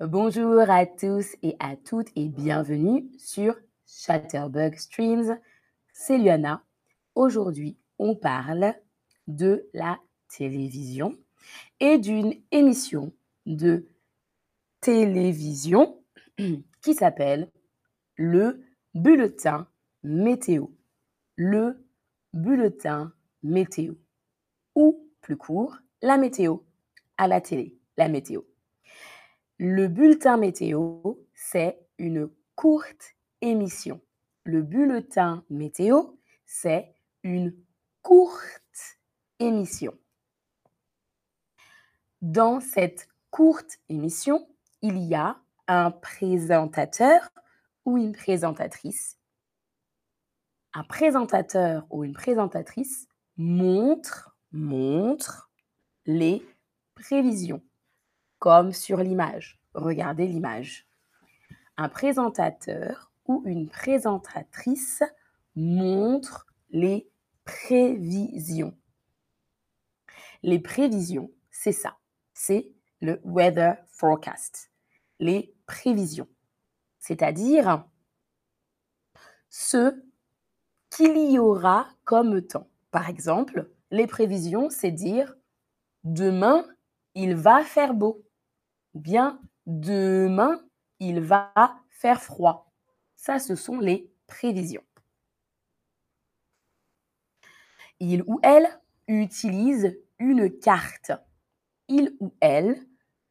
Bonjour à tous et à toutes et bienvenue sur Chatterbug Streams. C'est Luana. Aujourd'hui, on parle de la télévision et d'une émission de télévision qui s'appelle le bulletin météo. Le bulletin météo. Ou plus court, la météo à la télé, la météo. Le bulletin météo, c'est une courte émission. Le bulletin météo, c'est une courte émission. Dans cette courte émission, il y a un présentateur ou une présentatrice. Un présentateur ou une présentatrice montre, montre les prévisions, comme sur l'image. Regardez l'image. Un présentateur ou une présentatrice montre les prévisions. Les prévisions, c'est ça. C'est le weather forecast. Les prévisions. C'est-à-dire ce qu'il y aura comme temps. Par exemple, les prévisions, c'est dire demain, il va faire beau. Bien demain, il va faire froid. Ça, ce sont les prévisions. Il ou elle utilise une carte. Il ou elle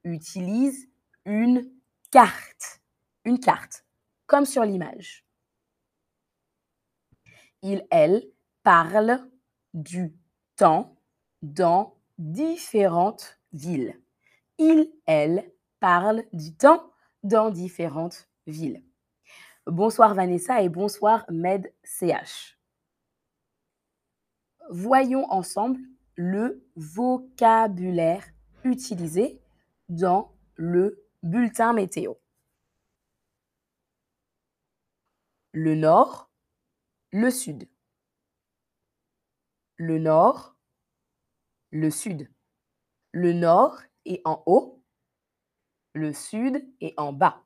utilise une carte. Une carte, comme sur l'image. Il, elle parle du temps dans différentes villes. Il, elle parle du temps dans différentes villes. Bonsoir Vanessa et bonsoir Med CH. Voyons ensemble le vocabulaire utilisé dans le bulletin météo. Le nord, le sud. Le nord, le sud. Le nord est en haut, le sud est en bas.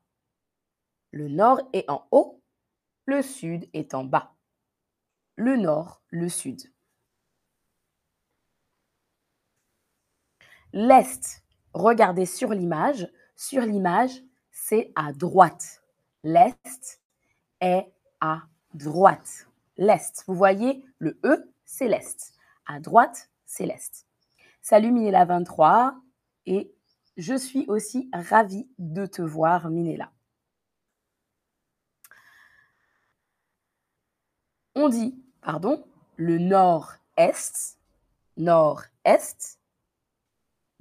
Le nord est en haut, le sud est en bas. Le nord, le sud. L'est, regardez sur l'image. Sur l'image, c'est à droite. L'est est à droite. L'est, vous voyez, le E, c'est l'est. À droite, c'est l'est. Salut Minella23 et je suis aussi ravie de te voir Minella. On dit, pardon, le nord-est, nord-est,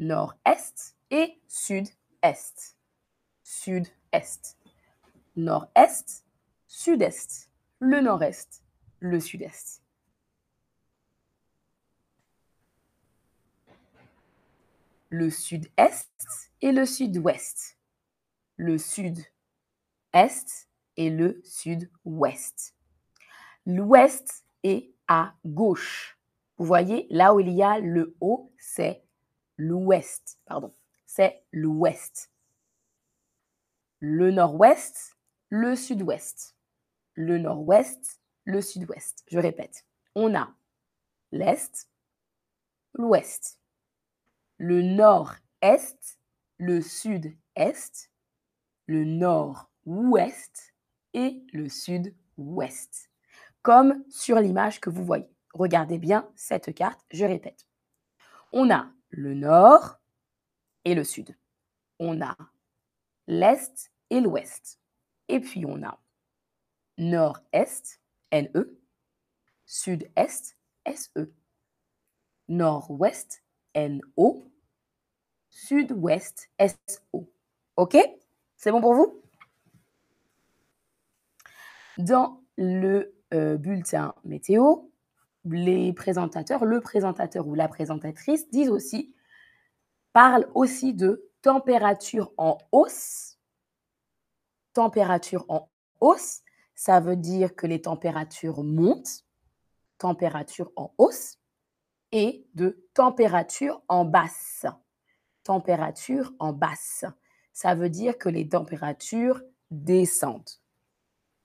nord-est et sud-est. Sud-est. Nord-est, sud-est. Le nord-est, le sud-est. Le sud-est et le sud-ouest. Le sud-est et le sud-ouest. L'ouest est à gauche. Vous voyez, là où il y a le haut, c'est l'ouest. Pardon, c'est l'ouest. Le nord-ouest, le sud-ouest. Le nord-ouest, le sud-ouest. Je répète, on a l'est, l'ouest, le nord-est, le sud-est, le nord-ouest et le sud-ouest. Comme sur l'image que vous voyez. Regardez bien cette carte, je répète. On a le nord et le sud. On a l'est et l'ouest. Et puis on a nord-est, NE, sud-est, SE, nord-ouest, NO, sud-ouest SO. OK? C'est bon pour vous? Dans le euh, bulletin météo, les présentateurs, le présentateur ou la présentatrice disent aussi, parlent aussi de température en hausse. Température en hausse, ça veut dire que les températures montent. Température en hausse et de température en basse. Température en basse. ça veut dire que les températures descendent.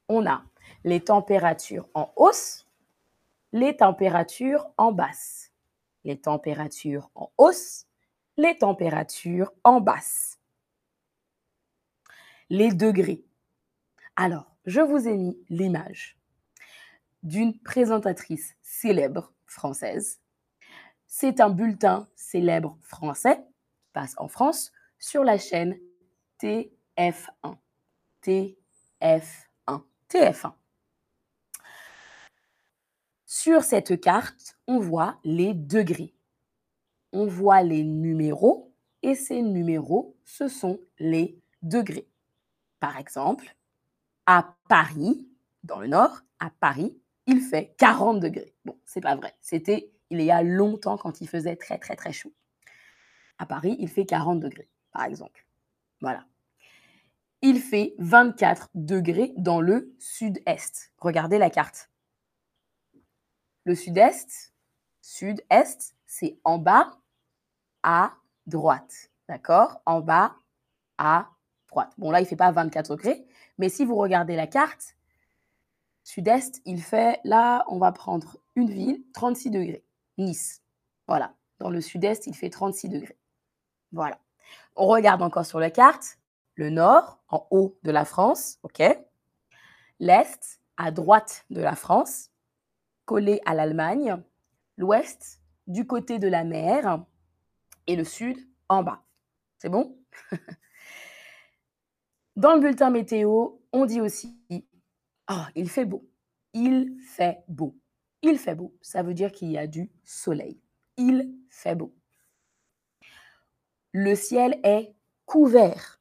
On a les températures en hausse, les températures en basse. Les températures en hausse, les températures en basse. Les degrés. Alors, je vous ai mis l'image d'une présentatrice célèbre française. C'est un bulletin célèbre français passe en France sur la chaîne TF1. TF1. TF1. Sur cette carte, on voit les degrés. On voit les numéros et ces numéros, ce sont les degrés. Par exemple, à Paris, dans le nord, à Paris, il fait 40 degrés. Bon, c'est pas vrai. C'était il y a longtemps quand il faisait très très très chaud. À Paris, il fait 40 degrés, par exemple. Voilà. Il fait 24 degrés dans le sud-est. Regardez la carte. Le sud-est, sud-est, c'est en bas à droite. D'accord? En bas à droite. Bon, là, il ne fait pas 24 degrés, mais si vous regardez la carte, sud-est, il fait, là, on va prendre une ville, 36 degrés. Nice. Voilà. Dans le sud-est, il fait 36 degrés. Voilà. On regarde encore sur la carte. Le nord, en haut de la France, OK L'est, à droite de la France, collé à l'Allemagne. L'ouest, du côté de la mer. Et le sud, en bas. C'est bon? Dans le bulletin météo, on dit aussi Ah, il fait beau. Il fait beau. Il fait beau. Ça veut dire qu'il y a du soleil. Il fait beau. Le ciel est couvert.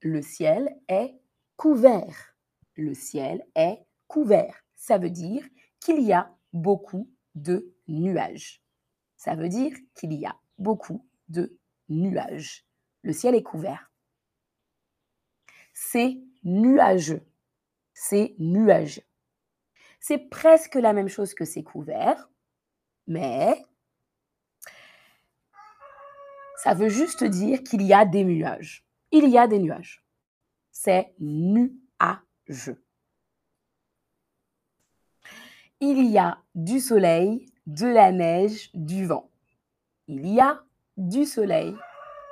Le ciel est couvert. Le ciel est couvert. Ça veut dire qu'il y a beaucoup de nuages. Ça veut dire qu'il y a beaucoup de nuages. Le ciel est couvert. C'est nuageux. C'est nuageux. C'est presque la même chose que c'est couvert, mais ça veut juste dire qu'il y a des nuages. Il y a des nuages. C'est nuageux. Il y a du soleil, de la neige, du vent. Il y a du soleil,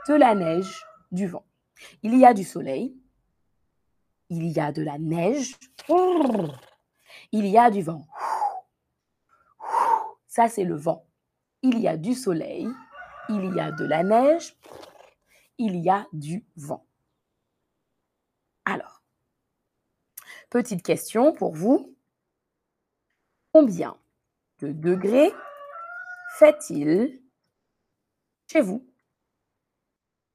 de la neige, du vent. Il y a du soleil, il y a de la neige, il y a du vent. Ça, c'est le vent. Il y a du soleil, il y a de la neige, il y a du vent. Alors, petite question pour vous. Combien de degrés fait-il chez vous?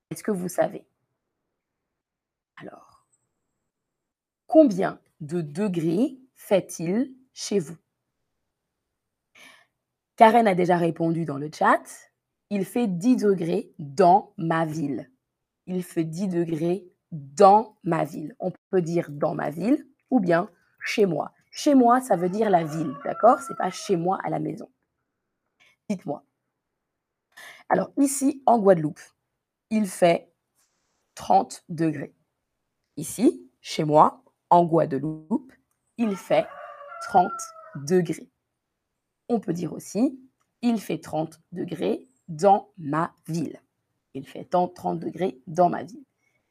Est-ce que vous savez? Alors, combien de degrés fait-il chez vous? Karen a déjà répondu dans le chat. Il fait 10 degrés dans ma ville. Il fait 10 degrés dans ma ville. On peut dire dans ma ville ou bien chez moi. Chez moi, ça veut dire la ville, d'accord? C'est pas chez moi à la maison. Dites-moi. Alors ici, en Guadeloupe, il fait 30 degrés. Ici, chez moi, en Guadeloupe, il fait 30 degrés. On peut dire aussi, il fait 30 degrés dans ma ville. Il fait 30 degrés dans ma ville.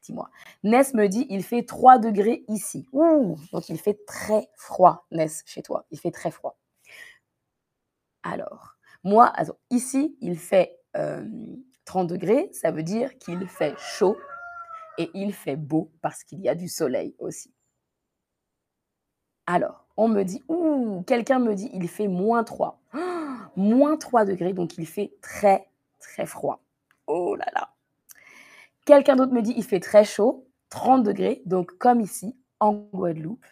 Dis-moi. Ness me dit, il fait 3 degrés ici. Ouh, donc il fait très froid, Ness, chez toi. Il fait très froid. Alors, moi, ici, il fait 30 euh, degrés. Ça veut dire qu'il fait chaud et il fait beau parce qu'il y a du soleil aussi. Alors, on me dit, ouh, quelqu'un me dit, il fait moins 3. moins 3 degrés, donc il fait très, très froid. Oh là là. Quelqu'un d'autre me dit, il fait très chaud, 30 degrés, donc comme ici, en Guadeloupe.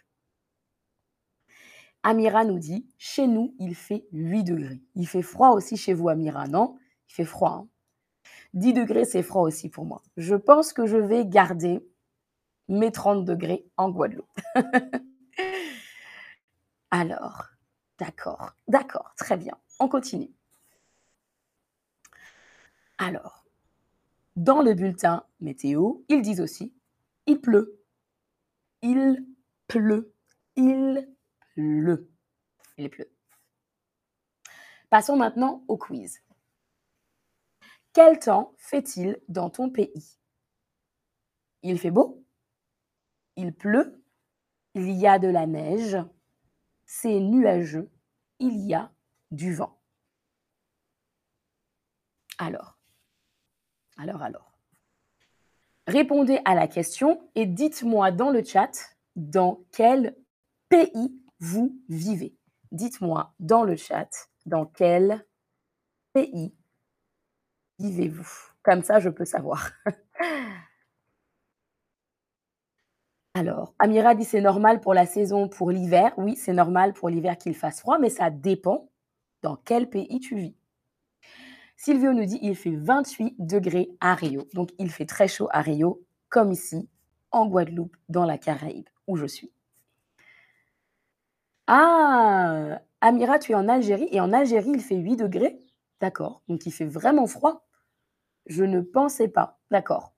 Amira nous dit, chez nous, il fait 8 degrés. Il fait froid aussi chez vous, Amira, non? Il fait froid. 10 hein. degrés, c'est froid aussi pour moi. Je pense que je vais garder mes 30 degrés en Guadeloupe. Alors, d'accord, d'accord, très bien. On continue. Alors, dans le bulletin météo, ils disent aussi Il pleut. Il pleut. Il pleut. Il pleut. Passons maintenant au quiz. Quel temps fait-il dans ton pays? Il fait beau Il pleut Il y a de la neige C'est nuageux Il y a du vent. Alors, alors, alors. Répondez à la question et dites-moi dans le chat dans quel pays vous vivez. Dites-moi dans le chat dans quel pays vivez-vous Comme ça, je peux savoir. Alors, Amira dit c'est normal pour la saison, pour l'hiver. Oui, c'est normal pour l'hiver qu'il fasse froid, mais ça dépend dans quel pays tu vis. Silvio nous dit il fait 28 degrés à Rio. Donc, il fait très chaud à Rio, comme ici, en Guadeloupe, dans la Caraïbe, où je suis. Ah, Amira, tu es en Algérie et en Algérie, il fait 8 degrés. D'accord. Donc, il fait vraiment froid. Je ne pensais pas. D'accord.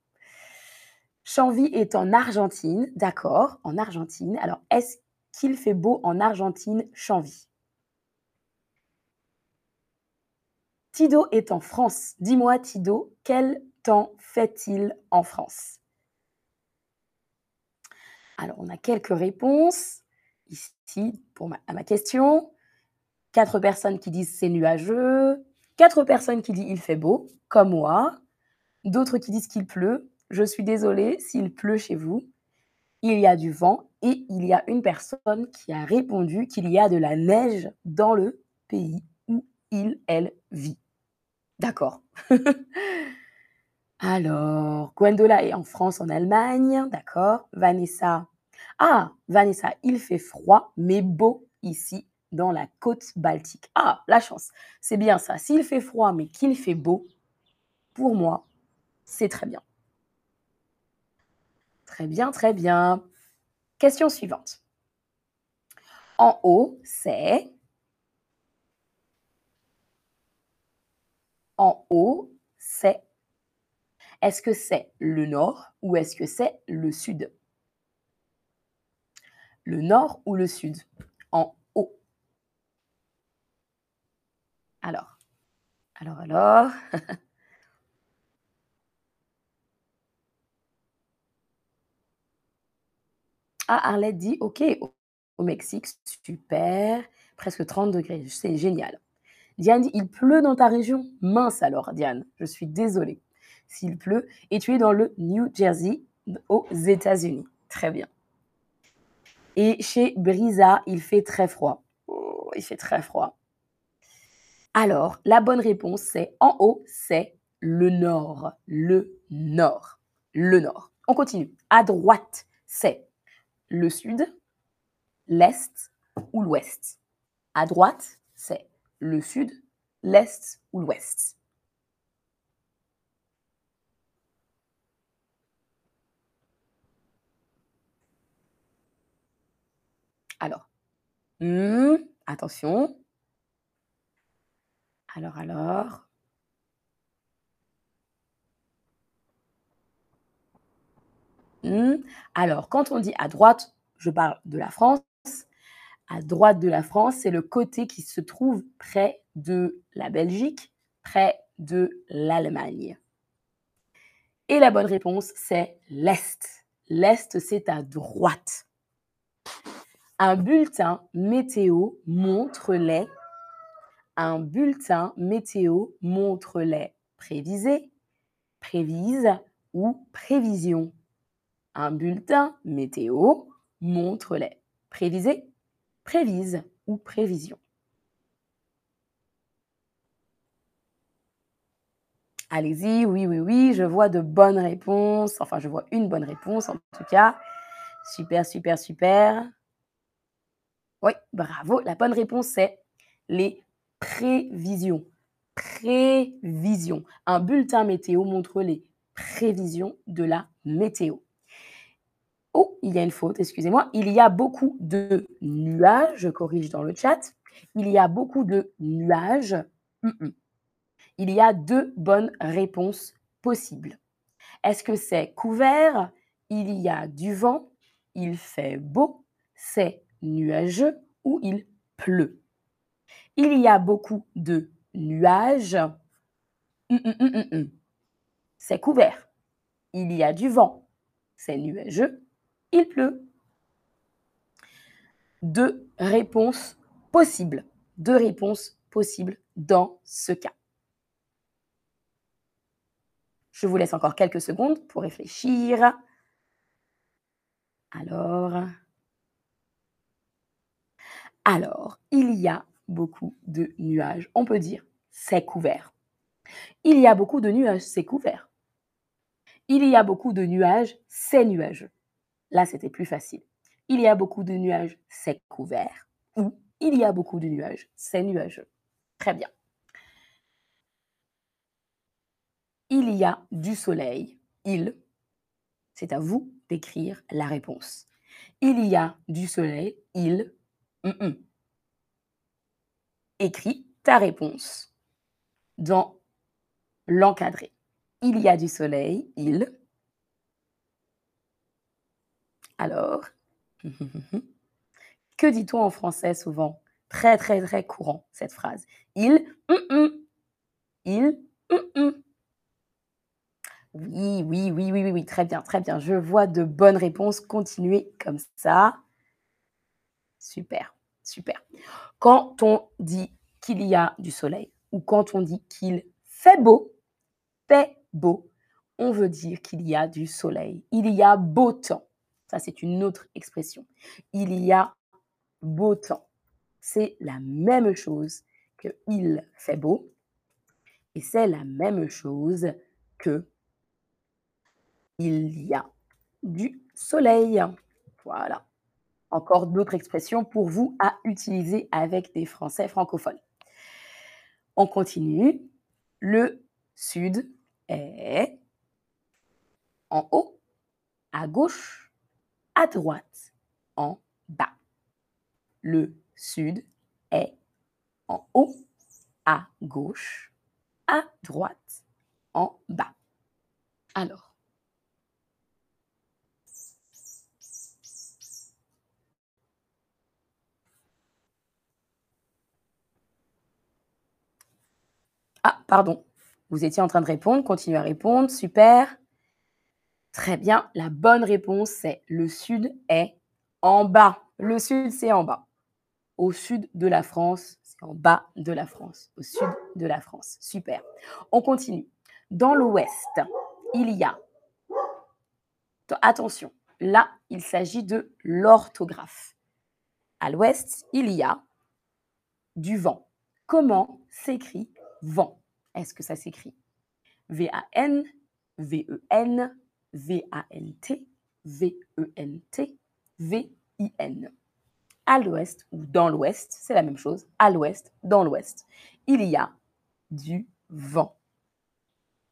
Chanvi est en Argentine. D'accord. En Argentine. Alors, est-ce qu'il fait beau en Argentine, Chanvi Tido est en France. Dis-moi, Tido, quel temps fait-il en France? Alors, on a quelques réponses ici pour à ma question. Quatre personnes qui disent c'est nuageux. Quatre personnes qui disent il fait beau, comme moi. D'autres qui disent qu'il pleut. Je suis désolée s'il pleut chez vous. Il y a du vent et il y a une personne qui a répondu qu'il y a de la neige dans le pays où il, elle vit. D'accord. Alors, Gwendola est en France, en Allemagne. D'accord. Vanessa. Ah, Vanessa, il fait froid, mais beau ici dans la côte baltique. Ah, la chance. C'est bien ça. S'il fait froid, mais qu'il fait beau, pour moi, c'est très bien. Très bien, très bien. Question suivante. En haut, c'est... En haut, c'est... Est-ce que c'est le nord ou est-ce que c'est le sud? Le nord ou le sud? En haut. Alors, alors, alors. Ah, Arlette dit OK, au Mexique, super, presque 30 degrés, c'est génial. Diane dit il pleut dans ta région Mince alors, Diane, je suis désolée. S'il pleut, et tu es dans le New Jersey, aux États-Unis. Très bien. Et chez Brisa, il fait très froid. Oh, il fait très froid. Alors, la bonne réponse, c'est en haut, c'est le nord. Le nord. Le nord. On continue. À droite, c'est le sud, l'est ou l'ouest. À droite, c'est le sud, l'est ou l'ouest. Alors, hmm, attention. Alors, alors. Hmm. Alors, quand on dit à droite, je parle de la France. À droite de la France, c'est le côté qui se trouve près de la Belgique, près de l'Allemagne. Et la bonne réponse, c'est l'Est. L'Est, c'est à droite. Un bulletin météo montre les un bulletin météo montre les prévisés, prévise ou prévisions un bulletin météo montre les prévisés, prévise ou prévision. Allez-y, oui, oui, oui, je vois de bonnes réponses. Enfin, je vois une bonne réponse en tout cas. Super, super, super. Oui, bravo. La bonne réponse, c'est les prévisions. Prévisions. Un bulletin météo montre les prévisions de la météo. Oh, il y a une faute, excusez-moi. Il y a beaucoup de nuages, je corrige dans le chat. Il y a beaucoup de nuages. Il y a deux bonnes réponses possibles. Est-ce que c'est couvert? Il y a du vent, il fait beau, c'est nuageux ou il pleut? Il y a beaucoup de nuages. C'est couvert. Il y a du vent, c'est nuageux, il pleut. Deux réponses possibles. Deux réponses possibles dans ce cas. Je vous laisse encore quelques secondes pour réfléchir. Alors, alors, il y a beaucoup de nuages. On peut dire c'est couvert. Il y a beaucoup de nuages, c'est couvert. Il y a beaucoup de nuages, c'est nuageux. Là, c'était plus facile. Il y a beaucoup de nuages, c'est couvert. Ou il y a beaucoup de nuages, c'est nuageux. Très bien. Il y a du soleil, il. C'est à vous d'écrire la réponse. Il y a du soleil, il. Écris ta réponse dans l'encadré. Il y a du soleil, il. Alors, que dit-on en français souvent? Très, très, très courant, cette phrase. Il, il, oui, oui, oui, oui, oui, très bien, très bien. Je vois de bonnes réponses. Continuez comme ça. Super, super. Quand on dit qu'il y a du soleil ou quand on dit qu'il fait beau, fait beau, on veut dire qu'il y a du soleil. Il y a beau temps. Ça, c'est une autre expression. Il y a beau temps. C'est la même chose que il fait beau et c'est la même chose que il y a du soleil. Voilà. Encore d'autres expressions pour vous à utiliser avec des Français francophones. On continue. Le sud est en haut, à gauche, à droite, en bas. Le sud est en haut, à gauche, à droite, en bas. Alors, Ah, pardon. Vous étiez en train de répondre. Continuez à répondre. Super. Très bien. La bonne réponse, c'est le sud est en bas. Le sud, c'est en bas. Au sud de la France, c'est en bas de la France. Au sud de la France. Super. On continue. Dans l'ouest, il y a. Attention, là, il s'agit de l'orthographe. À l'ouest, il y a du vent. Comment s'écrit vent? Est-ce que ça s'écrit V-A-N, V-E-N, V-A-N-T, V-E-N-T, V-I-N. À l'ouest ou dans l'ouest, c'est la même chose. À l'ouest, dans l'ouest, il y a du vent.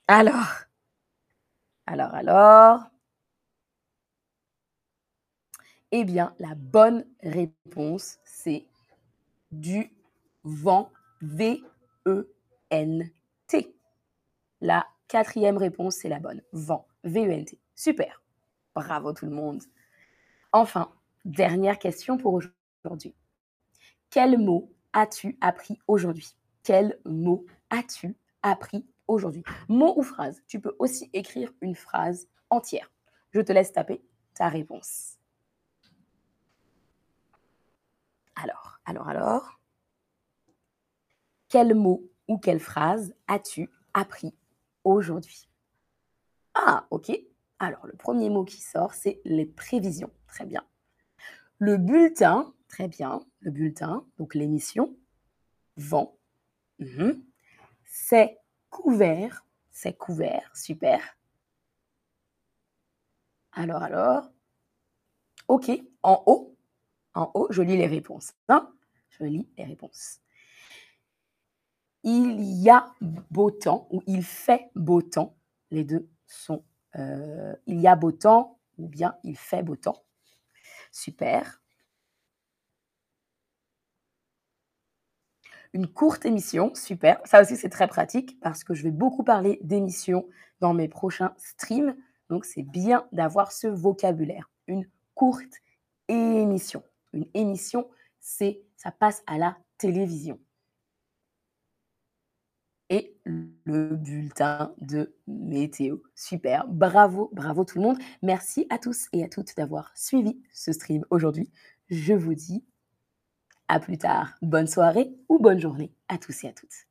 Alors, alors, alors. Eh bien, la bonne réponse, c'est du vent. V-E N-T. La quatrième réponse, c'est la bonne. Vent. Super. Bravo tout le monde. Enfin, dernière question pour aujourd'hui. Quel mot as-tu appris aujourd'hui? Quel mot as-tu appris aujourd'hui? Mot ou phrase? Tu peux aussi écrire une phrase entière. Je te laisse taper ta réponse. Alors, alors, alors. Quel mot ou quelle phrase as-tu appris aujourd'hui? Ah, ok. Alors, le premier mot qui sort, c'est les prévisions. Très bien. Le bulletin, très bien. Le bulletin, donc l'émission. Vent. Mhm. C'est couvert. C'est couvert. Super. Alors, alors. Ok. En haut. En haut, je lis les réponses. Hein je lis les réponses il y a beau temps ou il fait beau temps. Les deux sont euh, il y a beau temps ou bien il fait beau temps. Super. Une courte émission, super. Ça aussi, c'est très pratique parce que je vais beaucoup parler d'émissions dans mes prochains streams. Donc, c'est bien d'avoir ce vocabulaire. Une courte émission. Une émission, c'est ça passe à la télévision. Et le bulletin de météo. Super, bravo, bravo tout le monde. Merci à tous et à toutes d'avoir suivi ce stream aujourd'hui. Je vous dis à plus tard. Bonne soirée ou bonne journée à tous et à toutes.